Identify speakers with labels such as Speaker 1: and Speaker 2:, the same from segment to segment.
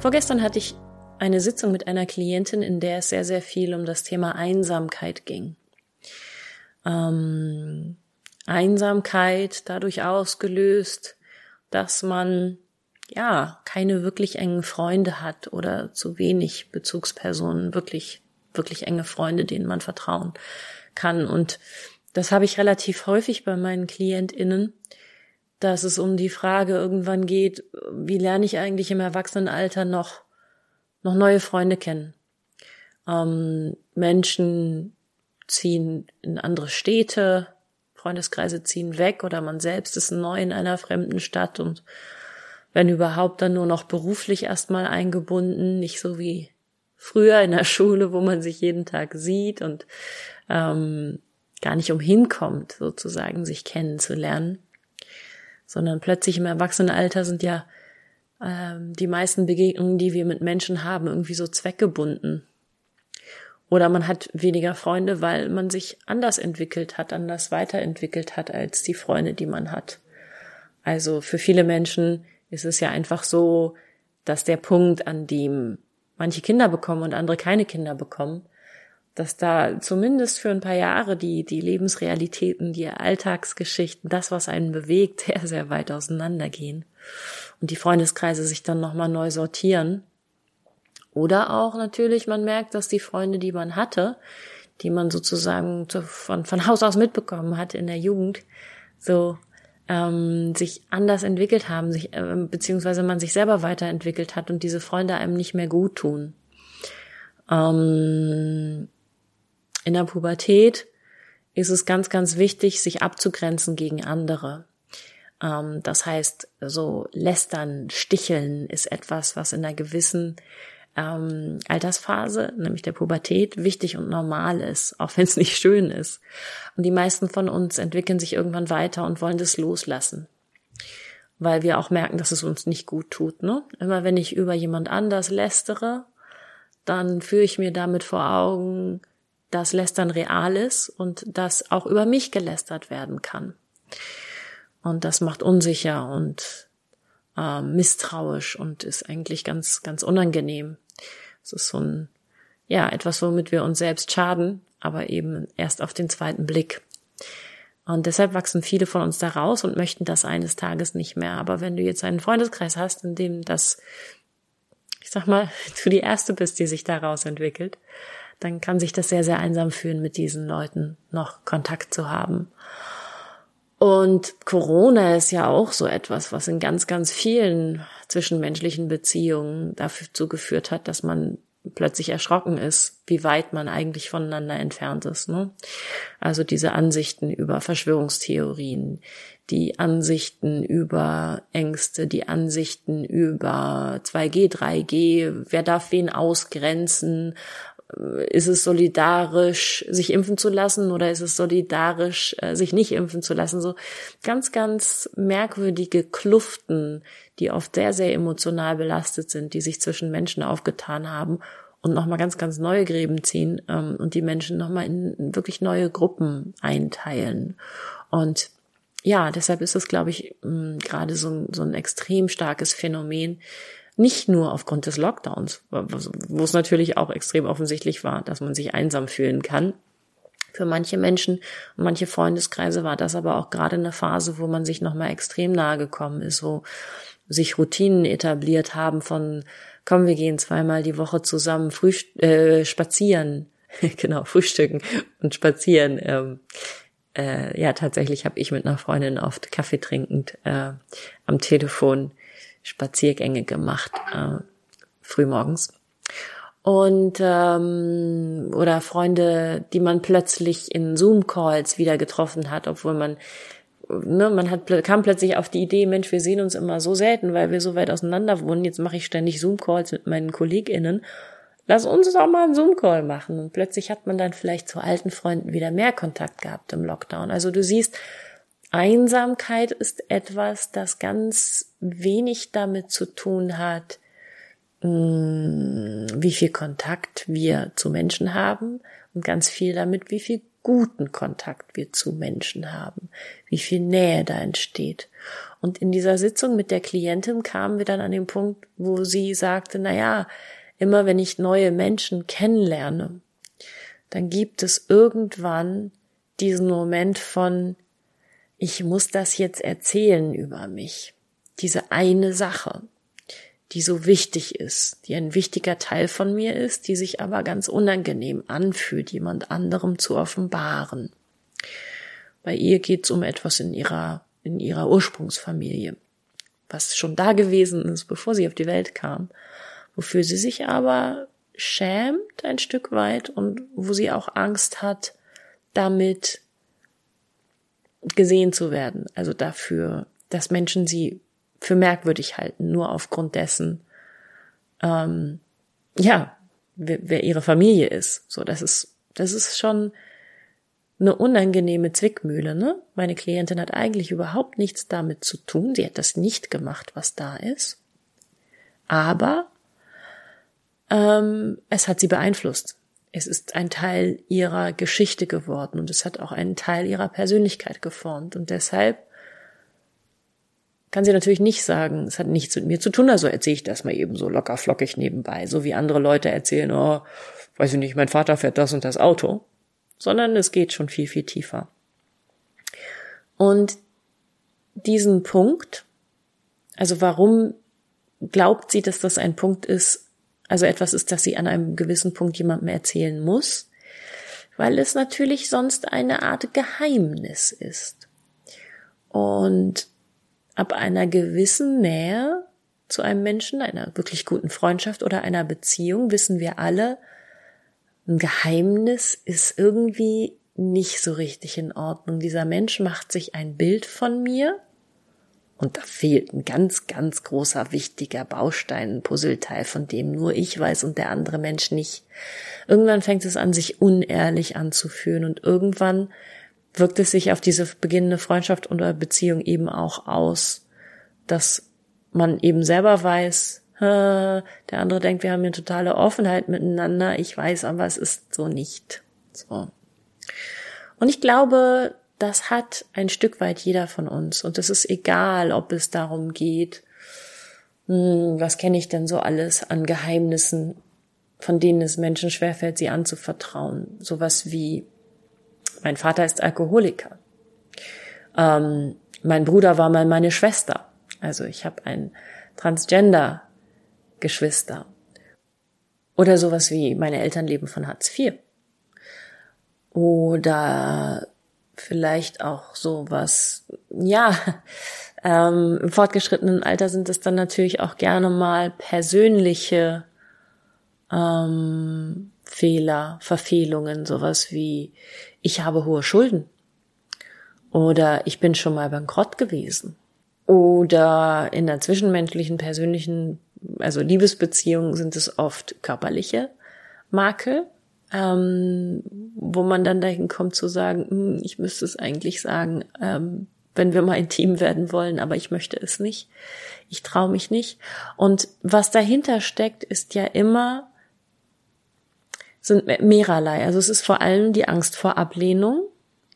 Speaker 1: Vorgestern hatte ich eine Sitzung mit einer Klientin, in der es sehr, sehr viel um das Thema Einsamkeit ging. Ähm, Einsamkeit dadurch ausgelöst, dass man ja keine wirklich engen Freunde hat oder zu wenig Bezugspersonen, wirklich, wirklich enge Freunde, denen man vertrauen kann. Und das habe ich relativ häufig bei meinen KlientInnen, dass es um die Frage irgendwann geht, wie lerne ich eigentlich im Erwachsenenalter noch, noch neue Freunde kennen? Ähm, Menschen ziehen in andere Städte, Freundeskreise ziehen weg oder man selbst ist neu in einer fremden Stadt und wenn überhaupt dann nur noch beruflich erstmal eingebunden, nicht so wie früher in der Schule, wo man sich jeden Tag sieht und ähm, gar nicht umhin kommt, sozusagen sich kennenzulernen sondern plötzlich im Erwachsenenalter sind ja ähm, die meisten Begegnungen, die wir mit Menschen haben, irgendwie so zweckgebunden. Oder man hat weniger Freunde, weil man sich anders entwickelt hat, anders weiterentwickelt hat als die Freunde, die man hat. Also für viele Menschen ist es ja einfach so, dass der Punkt, an dem manche Kinder bekommen und andere keine Kinder bekommen, dass da zumindest für ein paar Jahre die, die Lebensrealitäten, die Alltagsgeschichten, das, was einen bewegt, sehr, sehr weit auseinandergehen. Und die Freundeskreise sich dann nochmal neu sortieren. Oder auch natürlich, man merkt, dass die Freunde, die man hatte, die man sozusagen von, von Haus aus mitbekommen hat in der Jugend, so ähm, sich anders entwickelt haben, sich, äh, beziehungsweise man sich selber weiterentwickelt hat und diese Freunde einem nicht mehr gut tun. Ähm, in der Pubertät ist es ganz, ganz wichtig, sich abzugrenzen gegen andere. Ähm, das heißt, so lästern, sticheln ist etwas, was in einer gewissen ähm, Altersphase, nämlich der Pubertät, wichtig und normal ist, auch wenn es nicht schön ist. Und die meisten von uns entwickeln sich irgendwann weiter und wollen das loslassen. Weil wir auch merken, dass es uns nicht gut tut. Ne? Immer wenn ich über jemand anders lästere, dann führe ich mir damit vor Augen, dass Lästern real ist und dass auch über mich gelästert werden kann. Und das macht unsicher und äh, misstrauisch und ist eigentlich ganz, ganz unangenehm. Es ist so ein, ja, etwas, womit wir uns selbst schaden, aber eben erst auf den zweiten Blick. Und deshalb wachsen viele von uns da raus und möchten das eines Tages nicht mehr. Aber wenn du jetzt einen Freundeskreis hast, in dem das, ich sag mal, du die erste bist, die sich daraus entwickelt, dann kann sich das sehr, sehr einsam fühlen, mit diesen Leuten noch Kontakt zu haben. Und Corona ist ja auch so etwas, was in ganz, ganz vielen zwischenmenschlichen Beziehungen dazu geführt hat, dass man plötzlich erschrocken ist, wie weit man eigentlich voneinander entfernt ist. Ne? Also diese Ansichten über Verschwörungstheorien, die Ansichten über Ängste, die Ansichten über 2G, 3G, wer darf wen ausgrenzen, ist es solidarisch, sich impfen zu lassen oder ist es solidarisch, äh, sich nicht impfen zu lassen? So ganz, ganz merkwürdige Kluften, die oft sehr, sehr emotional belastet sind, die sich zwischen Menschen aufgetan haben und nochmal ganz, ganz neue Gräben ziehen ähm, und die Menschen nochmal in wirklich neue Gruppen einteilen. Und ja, deshalb ist es, glaube ich, gerade so, so ein extrem starkes Phänomen, nicht nur aufgrund des Lockdowns, wo es natürlich auch extrem offensichtlich war, dass man sich einsam fühlen kann. Für manche Menschen und manche Freundeskreise war das aber auch gerade eine Phase, wo man sich nochmal extrem nahe gekommen ist, wo sich Routinen etabliert haben von, komm, wir gehen zweimal die Woche zusammen frühst äh, spazieren, genau, frühstücken und spazieren. Ähm, äh, ja, tatsächlich habe ich mit einer Freundin oft Kaffee trinkend äh, am Telefon Spaziergänge gemacht, äh, frühmorgens. Und ähm, oder Freunde, die man plötzlich in Zoom-Calls wieder getroffen hat, obwohl man ne, man hat kam plötzlich auf die Idee, Mensch, wir sehen uns immer so selten, weil wir so weit auseinander wohnen. Jetzt mache ich ständig Zoom-Calls mit meinen KollegInnen. Lass uns doch mal einen Zoom-Call machen. Und plötzlich hat man dann vielleicht zu alten Freunden wieder mehr Kontakt gehabt im Lockdown. Also du siehst, Einsamkeit ist etwas, das ganz wenig damit zu tun hat, mm, wie viel Kontakt wir zu Menschen haben und ganz viel damit, wie viel guten Kontakt wir zu Menschen haben, wie viel Nähe da entsteht. Und in dieser Sitzung mit der Klientin kamen wir dann an den Punkt, wo sie sagte, na ja, immer wenn ich neue Menschen kennenlerne, dann gibt es irgendwann diesen Moment von, ich muss das jetzt erzählen über mich. Diese eine Sache die so wichtig ist, die ein wichtiger Teil von mir ist, die sich aber ganz unangenehm anfühlt, jemand anderem zu offenbaren. Bei ihr geht's um etwas in ihrer, in ihrer Ursprungsfamilie, was schon da gewesen ist, bevor sie auf die Welt kam, wofür sie sich aber schämt ein Stück weit und wo sie auch Angst hat, damit gesehen zu werden, also dafür, dass Menschen sie für merkwürdig halten, nur aufgrund dessen, ähm, ja, wer, wer ihre Familie ist. So, das ist, das ist schon eine unangenehme Zwickmühle, ne? Meine Klientin hat eigentlich überhaupt nichts damit zu tun. Sie hat das nicht gemacht, was da ist. Aber ähm, es hat sie beeinflusst. Es ist ein Teil ihrer Geschichte geworden und es hat auch einen Teil ihrer Persönlichkeit geformt. Und deshalb kann sie natürlich nicht sagen, es hat nichts mit mir zu tun, also erzähle ich das mal eben so locker flockig nebenbei, so wie andere Leute erzählen, oh, weiß ich nicht, mein Vater fährt das und das Auto, sondern es geht schon viel, viel tiefer. Und diesen Punkt, also warum glaubt sie, dass das ein Punkt ist, also etwas ist, das sie an einem gewissen Punkt jemandem erzählen muss, weil es natürlich sonst eine Art Geheimnis ist. Und ab einer gewissen Nähe zu einem Menschen, einer wirklich guten Freundschaft oder einer Beziehung, wissen wir alle, ein Geheimnis ist irgendwie nicht so richtig in Ordnung. Dieser Mensch macht sich ein Bild von mir und da fehlt ein ganz, ganz großer, wichtiger Baustein, ein Puzzleteil, von dem nur ich weiß und der andere Mensch nicht. Irgendwann fängt es an, sich unehrlich anzufühlen und irgendwann wirkt es sich auf diese beginnende Freundschaft oder Beziehung eben auch aus, dass man eben selber weiß, der andere denkt, wir haben eine totale Offenheit miteinander, ich weiß, aber es ist so nicht. So. Und ich glaube, das hat ein Stück weit jeder von uns. Und es ist egal, ob es darum geht, hm, was kenne ich denn so alles an Geheimnissen, von denen es Menschen schwerfällt, sie anzuvertrauen. Sowas wie mein Vater ist Alkoholiker. Ähm, mein Bruder war mal meine Schwester. Also ich habe ein Transgender-Geschwister. Oder sowas wie meine Eltern leben von Hartz IV. Oder vielleicht auch sowas, ja, ähm, im fortgeschrittenen Alter sind es dann natürlich auch gerne mal persönliche ähm, Fehler, Verfehlungen, sowas wie ich habe hohe Schulden oder ich bin schon mal bankrott gewesen. Oder in der zwischenmenschlichen, persönlichen, also Liebesbeziehung sind es oft körperliche Makel, ähm, wo man dann dahin kommt zu sagen, hm, ich müsste es eigentlich sagen, ähm, wenn wir mal intim werden wollen, aber ich möchte es nicht. Ich traue mich nicht. Und was dahinter steckt, ist ja immer sind mehrerlei. Also es ist vor allem die Angst vor Ablehnung.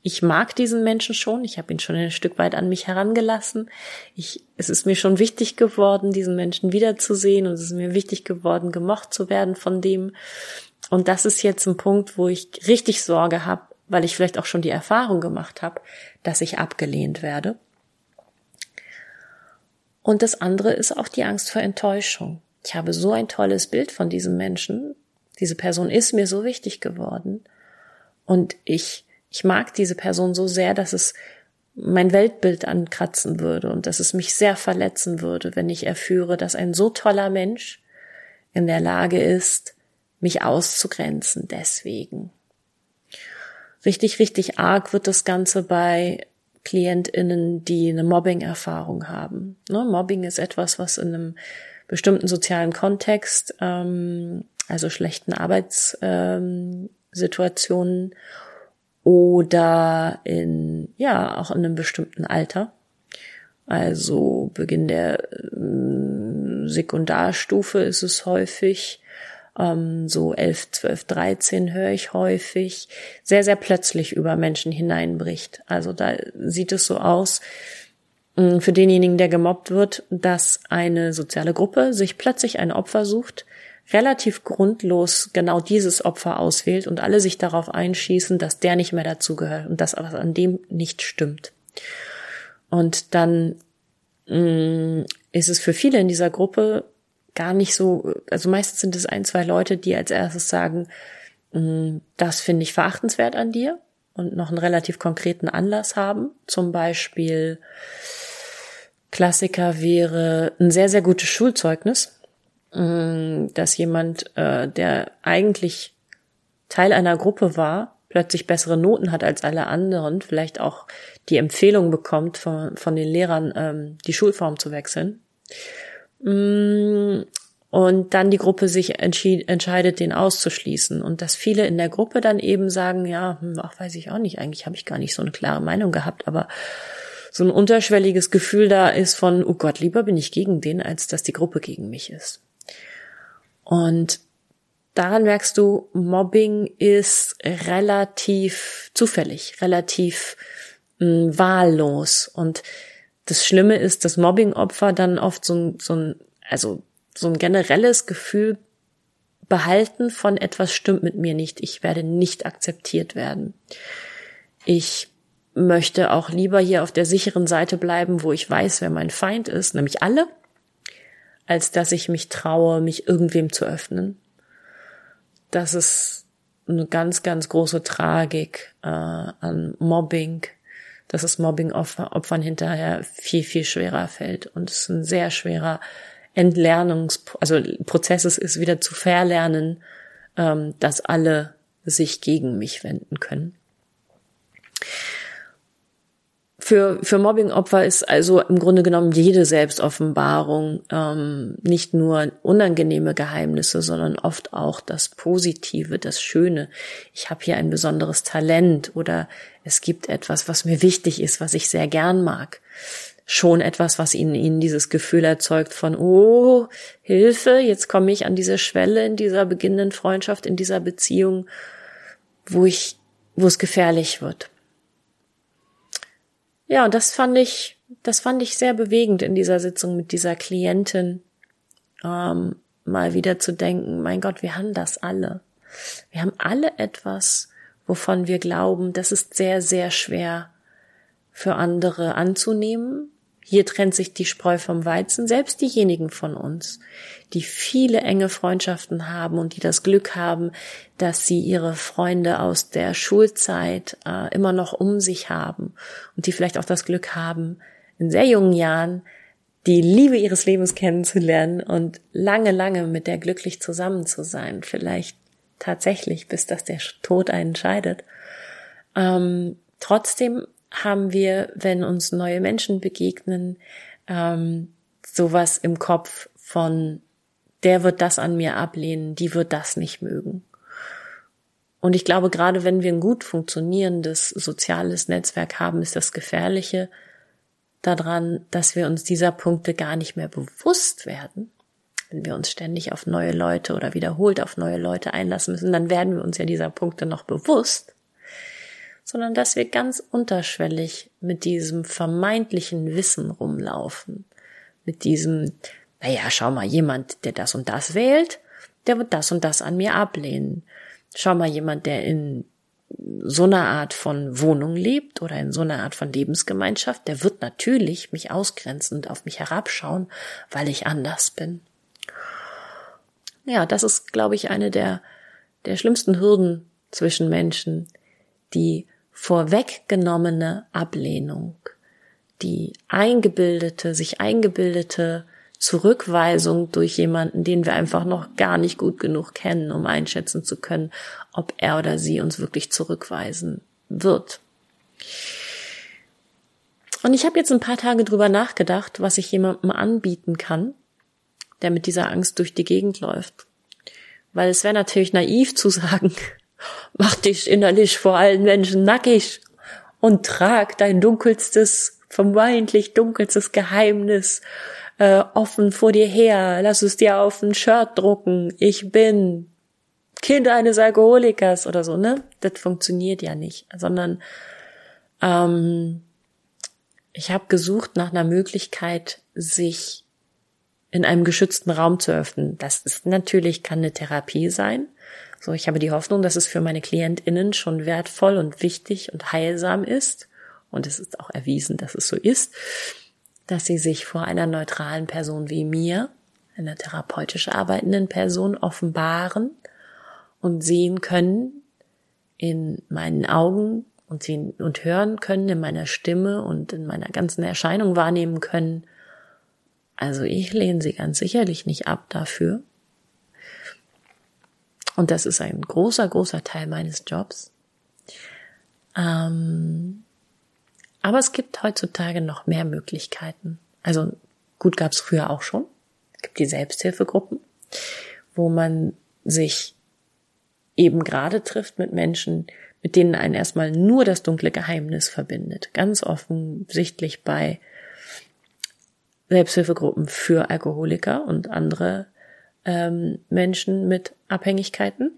Speaker 1: Ich mag diesen Menschen schon. Ich habe ihn schon ein Stück weit an mich herangelassen. Ich, es ist mir schon wichtig geworden, diesen Menschen wiederzusehen und es ist mir wichtig geworden, gemocht zu werden von dem. Und das ist jetzt ein Punkt, wo ich richtig Sorge habe, weil ich vielleicht auch schon die Erfahrung gemacht habe, dass ich abgelehnt werde. Und das andere ist auch die Angst vor Enttäuschung. Ich habe so ein tolles Bild von diesem Menschen, diese Person ist mir so wichtig geworden. Und ich, ich mag diese Person so sehr, dass es mein Weltbild ankratzen würde und dass es mich sehr verletzen würde, wenn ich erführe, dass ein so toller Mensch in der Lage ist, mich auszugrenzen deswegen. Richtig, richtig arg wird das Ganze bei KlientInnen, die eine Mobbing-Erfahrung haben. Ne? Mobbing ist etwas, was in einem bestimmten sozialen Kontext, ähm, also schlechten Arbeitssituationen ähm, oder in, ja, auch in einem bestimmten Alter, also Beginn der äh, Sekundarstufe ist es häufig, ähm, so 11, 12, 13 höre ich häufig, sehr, sehr plötzlich über Menschen hineinbricht. Also da sieht es so aus, mh, für denjenigen, der gemobbt wird, dass eine soziale Gruppe sich plötzlich ein Opfer sucht, relativ grundlos genau dieses Opfer auswählt und alle sich darauf einschießen, dass der nicht mehr dazugehört und dass was an dem nicht stimmt. Und dann mh, mm, ist es für viele in dieser Gruppe gar nicht so, also meistens sind es ein, zwei Leute, die als erstes sagen, mm, das finde ich verachtenswert an dir und noch einen relativ konkreten Anlass haben. Zum Beispiel Klassiker wäre ein sehr, sehr gutes Schulzeugnis, mm, dass jemand, äh, der eigentlich Teil einer Gruppe war, plötzlich bessere Noten hat als alle anderen, vielleicht auch die Empfehlung bekommt von, von den Lehrern, ähm, die Schulform zu wechseln. Mm, und dann die Gruppe sich entscheidet, den auszuschließen. Und dass viele in der Gruppe dann eben sagen, ja, hm, ach, weiß ich auch nicht, eigentlich habe ich gar nicht so eine klare Meinung gehabt, aber so ein unterschwelliges Gefühl da ist von, oh Gott, lieber bin ich gegen den, als dass die Gruppe gegen mich ist. Und daran merkst du, Mobbing ist relativ zufällig, relativ mh, hm, wahllos. Und das Schlimme ist, dass Mobbingopfer dann oft so ein, so ein, also so ein generelles Gefühl behalten von etwas stimmt mit mir nicht. Ich werde nicht akzeptiert werden. Ich möchte auch lieber hier auf der sicheren Seite bleiben, wo ich weiß, wer mein Feind ist, nämlich alle, als dass ich mich traue, mich irgendwem zu öffnen. Das ist eine ganz, ganz große Tragik äh, an Mobbing, dass es Mobbing-Opfern hinterher viel, viel schwerer fällt. Und es ist ein sehr schwerer Entlernungs, also Prozess ist wieder zu verlernen, ähm, dass alle sich gegen mich wenden können. Für, für Mobbing-Opfer ist also im Grunde genommen jede Selbstoffenbarung ähm, nicht nur unangenehme Geheimnisse, sondern oft auch das Positive, das Schöne. Ich habe hier ein besonderes Talent oder es gibt etwas, was mir wichtig ist, was ich sehr gern mag. Schon etwas, was ihnen, ihnen dieses Gefühl erzeugt von, oh, Hilfe, jetzt komme ich an diese Schwelle in dieser beginnenden Freundschaft, in dieser Beziehung, wo ich, wo es gefährlich wird. Ja, und das fand ich, das fand ich sehr bewegend in dieser Sitzung mit dieser Klientin, ähm, mal wieder zu denken, mein Gott, wir haben das alle. Wir haben alle etwas, wovon wir glauben, das ist sehr, sehr schwer für andere anzunehmen, hier trennt sich die Spreu vom Weizen. Selbst diejenigen von uns, die viele enge Freundschaften haben und die das Glück haben, dass sie ihre Freunde aus der Schulzeit äh, immer noch um sich haben und die vielleicht auch das Glück haben, in sehr jungen Jahren die Liebe ihres Lebens kennenzulernen und lange, lange mit der glücklich zusammen zu sein. Vielleicht tatsächlich, bis dass der Tod einen scheidet. Ähm, trotzdem haben wir, wenn uns neue Menschen begegnen, ähm, sowas im Kopf von, der wird das an mir ablehnen, die wird das nicht mögen. Und ich glaube, gerade wenn wir ein gut funktionierendes soziales Netzwerk haben, ist das Gefährliche daran, dass wir uns dieser Punkte gar nicht mehr bewusst werden. Wenn wir uns ständig auf neue Leute oder wiederholt auf neue Leute einlassen müssen, dann werden wir uns ja dieser Punkte noch bewusst sondern dass wir ganz unterschwellig mit diesem vermeintlichen Wissen rumlaufen. Mit diesem, naja, schau mal, jemand, der das und das wählt, der wird das und das an mir ablehnen. Schau mal, jemand, der in so einer Art von Wohnung lebt oder in so einer Art von Lebensgemeinschaft, der wird natürlich mich ausgrenzen und auf mich herabschauen, weil ich anders bin. Ja, das ist, glaube ich, eine der, der schlimmsten Hürden zwischen Menschen, die vorweggenommene Ablehnung, die eingebildete, sich eingebildete Zurückweisung durch jemanden, den wir einfach noch gar nicht gut genug kennen, um einschätzen zu können, ob er oder sie uns wirklich zurückweisen wird. Und ich habe jetzt ein paar Tage drüber nachgedacht, was ich jemandem anbieten kann, der mit dieser Angst durch die Gegend läuft. Weil es wäre natürlich naiv zu sagen, mach dich innerlich vor allen Menschen nackig und trag dein dunkelstes, vermeintlich dunkelstes Geheimnis äh, offen vor dir her, lass es dir auf ein Shirt drucken, ich bin Kind eines Alkoholikers oder so, ne? Das funktioniert ja nicht, sondern ähm, ich habe gesucht nach einer Möglichkeit, sich in einem geschützten Raum zu öffnen. Das ist natürlich, kann eine Therapie sein. So, ich habe die Hoffnung, dass es für meine KlientInnen schon wertvoll und wichtig und heilsam ist. Und es ist auch erwiesen, dass es so ist, dass sie sich vor einer neutralen Person wie mir, einer therapeutisch arbeitenden Person, offenbaren und sehen können in meinen Augen, und sehen und hören können in meiner Stimme und in meiner ganzen Erscheinung wahrnehmen können. Also ich lehne sie ganz sicherlich nicht ab dafür. Und das ist ein großer, großer Teil meines Jobs. Ähm, aber es gibt heutzutage noch mehr Möglichkeiten. Also gut gab es früher auch schon. Es gibt die Selbsthilfegruppen, wo man sich eben gerade trifft mit Menschen, mit denen einen erstmal nur das dunkle Geheimnis verbindet. Ganz offensichtlich bei Selbsthilfegruppen für Alkoholiker und andere ähm, Menschen mit Abhängigkeiten,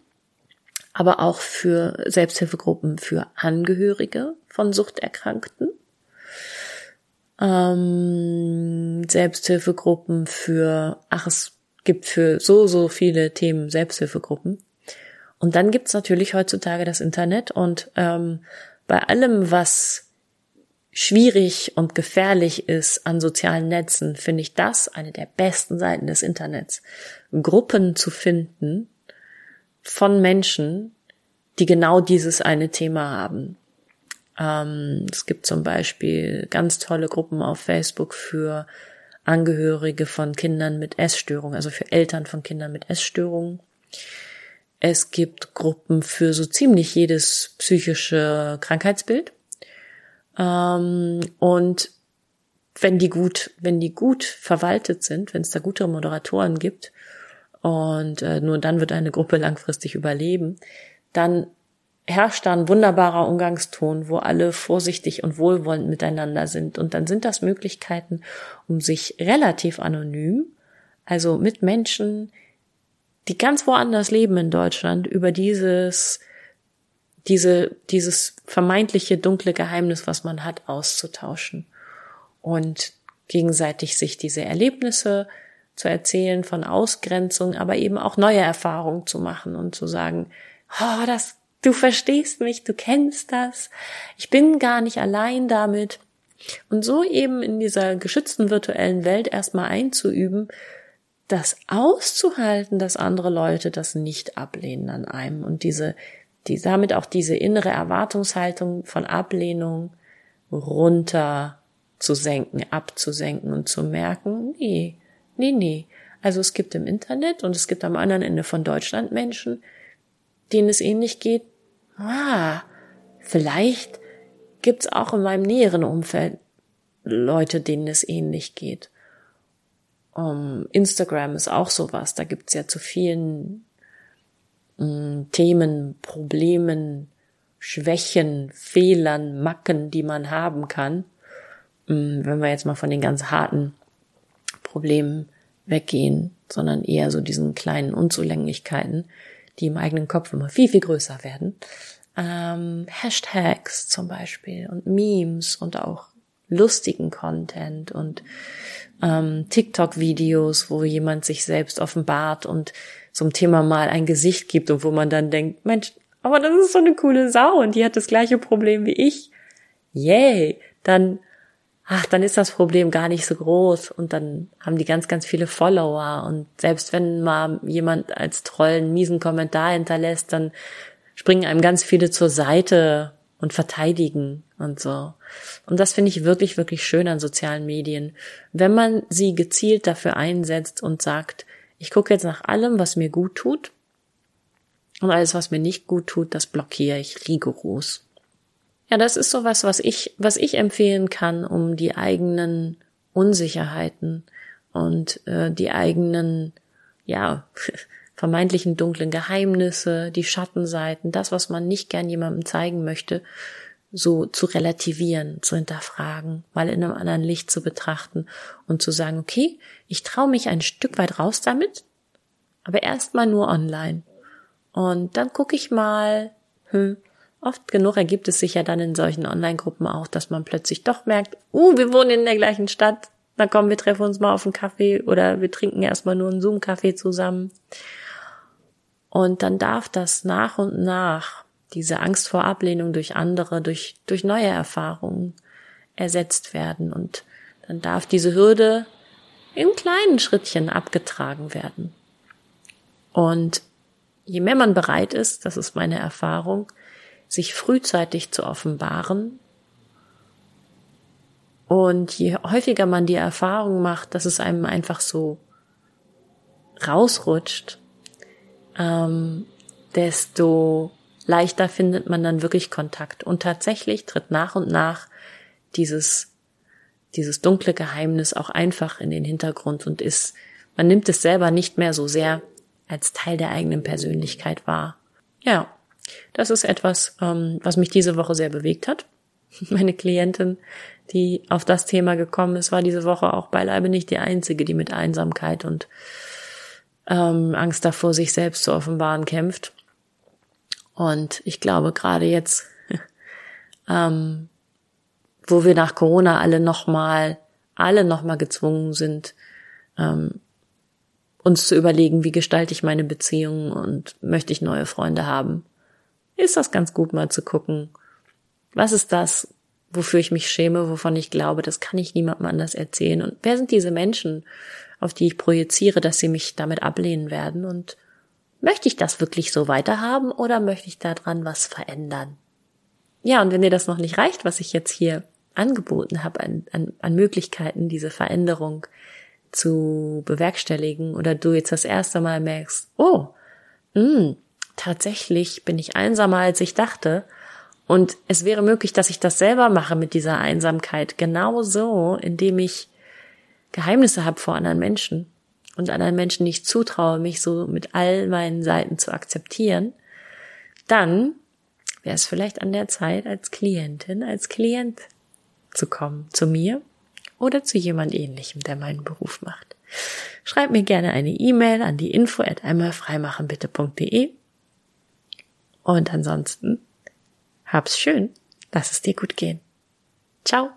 Speaker 1: aber auch für Selbsthilfegruppen für Angehörige von Suchterkrankten, ähm, Selbsthilfegruppen für, ach, es gibt für so, so viele Themen Selbsthilfegruppen. Und dann gibt's natürlich heutzutage das Internet und ähm, bei allem, was schwierig und gefährlich ist an sozialen Netzen, finde ich das eine der besten Seiten des Internets. Gruppen zu finden von Menschen, die genau dieses eine Thema haben. Ähm, es gibt zum Beispiel ganz tolle Gruppen auf Facebook für Angehörige von Kindern mit Essstörungen, also für Eltern von Kindern mit Essstörungen. Es gibt Gruppen für so ziemlich jedes psychische Krankheitsbild. Ähm, und wenn die gut, wenn die gut verwaltet sind, wenn es da gute Moderatoren gibt und äh, nur dann wird eine Gruppe langfristig überleben, dann herrscht da ein wunderbarer Umgangston, wo alle vorsichtig und wohlwollend miteinander sind. Und dann sind das Möglichkeiten, um sich relativ anonym, also mit Menschen, die ganz woanders leben in Deutschland, über dieses, diese, dieses vermeintliche dunkle Geheimnis, was man hat, auszutauschen und gegenseitig sich diese Erlebnisse zu erzählen von Ausgrenzung, aber eben auch neue Erfahrungen zu machen und zu sagen, oh, das, du verstehst mich, du kennst das, ich bin gar nicht allein damit. Und so eben in dieser geschützten virtuellen Welt erstmal einzuüben, das auszuhalten, dass andere Leute das nicht ablehnen an einem und diese, die, damit auch diese innere Erwartungshaltung von Ablehnung runter zu senken, abzusenken und zu merken, nee, nee, nee. Also es gibt im Internet und es gibt am anderen Ende von Deutschland Menschen, denen es ähnlich geht. Ah, vielleicht gibt's auch in meinem näheren Umfeld Leute, denen es ähnlich geht. Um, Instagram ist auch sowas. Da gibt's ja zu vielen Themen, Problemen, Schwächen, Fehlern, Macken, die man haben kann. Mm, wenn wir jetzt mal von den ganz harten Problemen weggehen, sondern eher so diesen kleinen Unzulänglichkeiten, die im eigenen Kopf immer viel, viel größer werden. Ähm, Hashtags zum Beispiel und Memes und auch lustigen Content und ähm, TikTok-Videos, wo jemand sich selbst offenbart und zum Thema mal ein Gesicht gibt und wo man dann denkt, Mensch, aber das ist so eine coole Sau und die hat das gleiche Problem wie ich. Yay! Dann, ach, dann ist das Problem gar nicht so groß und dann haben die ganz, ganz viele Follower und selbst wenn mal jemand als Troll einen miesen Kommentar hinterlässt, dann springen einem ganz viele zur Seite und verteidigen und so. Und das finde ich wirklich, wirklich schön an sozialen Medien. Wenn man sie gezielt dafür einsetzt und sagt, ich gucke jetzt nach allem, was mir gut tut und alles, was mir nicht gut tut, das blockiere ich rigoros. Ja, das ist sowas, was ich, was ich empfehlen kann, um die eigenen Unsicherheiten und äh, die eigenen, ja, vermeintlichen dunklen Geheimnisse, die Schattenseiten, das, was man nicht gern jemandem zeigen möchte, so zu relativieren, zu hinterfragen, mal in einem anderen Licht zu betrachten und zu sagen, okay, ich traue mich ein Stück weit raus damit, aber erstmal nur online. Und dann gucke ich mal, hm, oft genug ergibt es sich ja dann in solchen Online-Gruppen auch, dass man plötzlich doch merkt, uh, wir wohnen in der gleichen Stadt, na komm, wir treffen uns mal auf einen Kaffee oder wir trinken erstmal nur einen Zoom-Kaffee zusammen. Und dann darf das nach und nach, diese Angst vor Ablehnung durch andere, durch, durch neue Erfahrungen ersetzt werden. Und dann darf diese Hürde in kleinen Schrittchen abgetragen werden. Und je mehr man bereit ist, das ist meine Erfahrung, sich frühzeitig zu offenbaren, und je häufiger man die Erfahrung macht, dass es einem einfach so rausrutscht, ähm, desto leichter findet man dann wirklich Kontakt. Und tatsächlich tritt nach und nach dieses, dieses dunkle Geheimnis auch einfach in den Hintergrund und ist, man nimmt es selber nicht mehr so sehr als Teil der eigenen Persönlichkeit wahr. Ja, das ist etwas, ähm, was mich diese Woche sehr bewegt hat. Meine Klientin, die auf das Thema gekommen ist, war diese Woche auch beileibe nicht die einzige, die mit Einsamkeit und ähm, Angst davor, sich selbst zu offenbaren, kämpft. Und ich glaube, gerade jetzt, ähm, wo wir nach Corona alle nochmal, alle nochmal gezwungen sind, ähm, uns zu überlegen, wie gestalte ich meine Beziehungen und möchte ich neue Freunde haben, ist das ganz gut mal zu gucken, was ist das, wofür ich mich schäme, wovon ich glaube, das kann ich niemandem anders erzählen. Und wer sind diese Menschen, auf die ich projiziere, dass sie mich damit ablehnen werden? Und möchte ich das wirklich so weiterhaben oder möchte ich daran was verändern? Ja, und wenn dir das noch nicht reicht, was ich jetzt hier angeboten habe an, an, an Möglichkeiten, diese Veränderung zu bewerkstelligen oder du jetzt das erste Mal merkst, oh, mh, hm, tatsächlich bin ich einsamer als ich dachte. Und es wäre möglich, dass ich das selber mache mit dieser Einsamkeit, genauso, indem ich Geheimnisse habe vor anderen Menschen und anderen Menschen nicht zutraue, mich so mit all meinen Seiten zu akzeptieren, dann wäre es vielleicht an der Zeit, als Klientin, als Klient zu kommen, zu mir oder zu jemand ähnlichem, der meinen Beruf macht. Schreib mir gerne eine E-Mail an die info at einmalfreimachenbitte.de und ansonsten hab's schön, lass es dir gut gehen. Ciao.